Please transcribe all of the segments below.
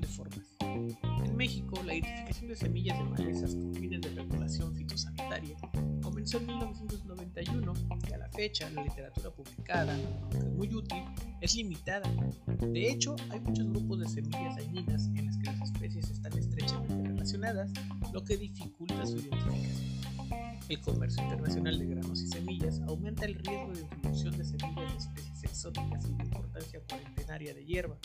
de formas. En México, la identificación de semillas de malezas con fines de regulación fitosanitaria comenzó en 1991 y a la fecha la literatura publicada, aunque muy útil, es limitada. De hecho, hay muchos grupos de semillas dañinas en las que las especies están estrechamente relacionadas, lo que dificulta su identificación. El comercio internacional de granos y semillas aumenta el riesgo de introducción de semillas de especies exóticas y de importancia cuarentenaria de hierba,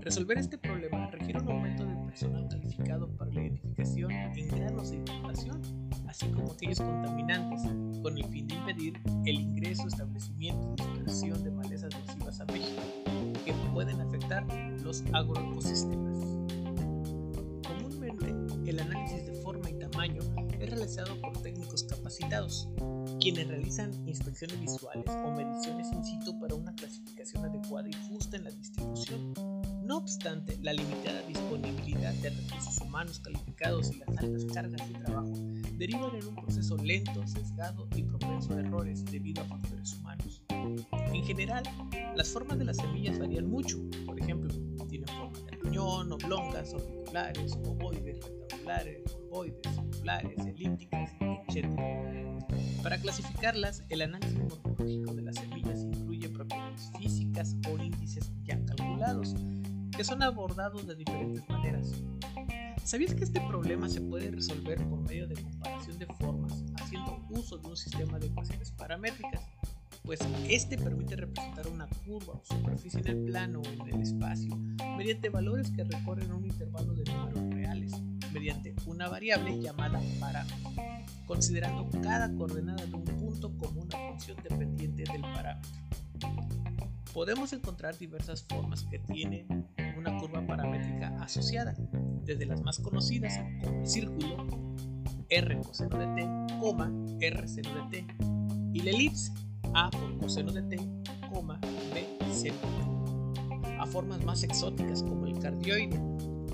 Resolver este problema requiere un aumento del personal calificado para la identificación en granos de importación, así como aquellos contaminantes, con el fin de impedir el ingreso, establecimiento y dispersión de malezas nocivas a México, que pueden afectar los agroecosistemas. Comúnmente, el análisis de forma y tamaño es realizado por técnicos capacitados, quienes realizan inspecciones visuales o mediciones in situ para una clasificación adecuada y justa en la distribución. Obstante, la limitada disponibilidad de recursos humanos calificados y las altas cargas de trabajo derivan en un proceso lento, sesgado y propenso a errores debido a factores humanos. En general, las formas de las semillas varían mucho. Por ejemplo, tienen forma de riñón, oblongas, orbiculares, ovoides, rectangulares, ovoides, circulares, elípticas, etc. Para clasificarlas, el análisis morfológico de las semillas incluye propiedades físicas o índices ya calculados, que son abordados de diferentes maneras. ¿Sabías que este problema se puede resolver por medio de comparación de formas, haciendo uso de un sistema de ecuaciones paramétricas? Pues este permite representar una curva o superficie en el plano o en el espacio mediante valores que recorren un intervalo de números reales, mediante una variable llamada parámetro, considerando cada coordenada de un punto como una función dependiente del parámetro. Podemos encontrar diversas formas que tienen una curva paramétrica asociada, desde las más conocidas como el círculo, r coseno de t, r seno de t, y la elipse, a por coseno de t, b seno de t. A formas más exóticas como el cardioide,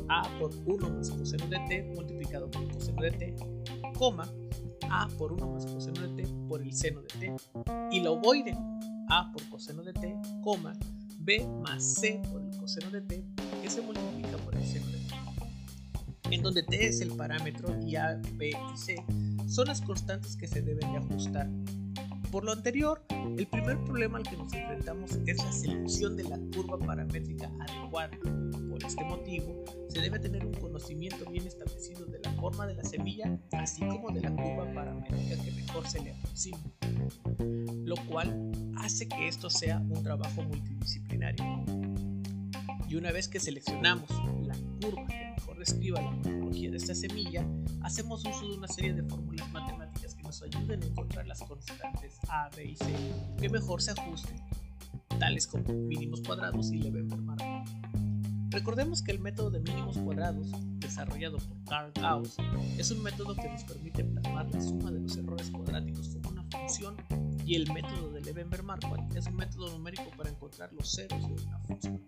a por 1 más coseno de t multiplicado por coseno de t, a por 1 más coseno de t por el seno de t, y la ovoide, a por coseno de t, b más c por el coseno de t que se multiplica por el seno de t. En donde t es el parámetro y a, b y c son las constantes que se deben de ajustar. Por lo anterior, el primer problema al que nos enfrentamos es la selección de la curva paramétrica adecuada. Por este motivo, se debe tener un conocimiento bien establecido forma de la semilla, así como de la curva paramétrica que mejor se le aproxima, lo cual hace que esto sea un trabajo multidisciplinario. Y una vez que seleccionamos la curva que mejor describa la morfología de esta semilla, hacemos uso de una serie de fórmulas matemáticas que nos ayuden a encontrar las constantes A, B y C que mejor se ajusten, tales como mínimos cuadrados y Levenberg-Markov. Recordemos que el método de mínimos cuadrados, desarrollado por Karl Gauss, es un método que nos permite plasmar la suma de los errores cuadráticos como una función y el método de Levenberg-Markov es un método numérico para encontrar los ceros de una función.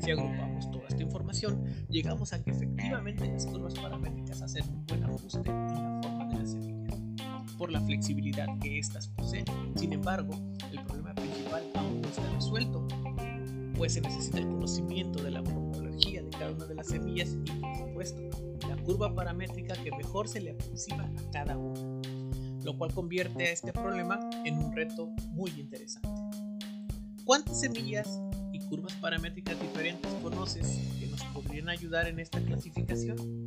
Si agrupamos toda esta información, llegamos a que efectivamente las curvas paramétricas hacen un buen ajuste en la forma de las semillas, por la flexibilidad que éstas poseen. Sin embargo, el problema principal aún no está resuelto, pues se necesita el conocimiento de la una de las semillas y, por supuesto, la curva paramétrica que mejor se le aproxima a cada una, lo cual convierte a este problema en un reto muy interesante. ¿Cuántas semillas y curvas paramétricas diferentes conoces que nos podrían ayudar en esta clasificación?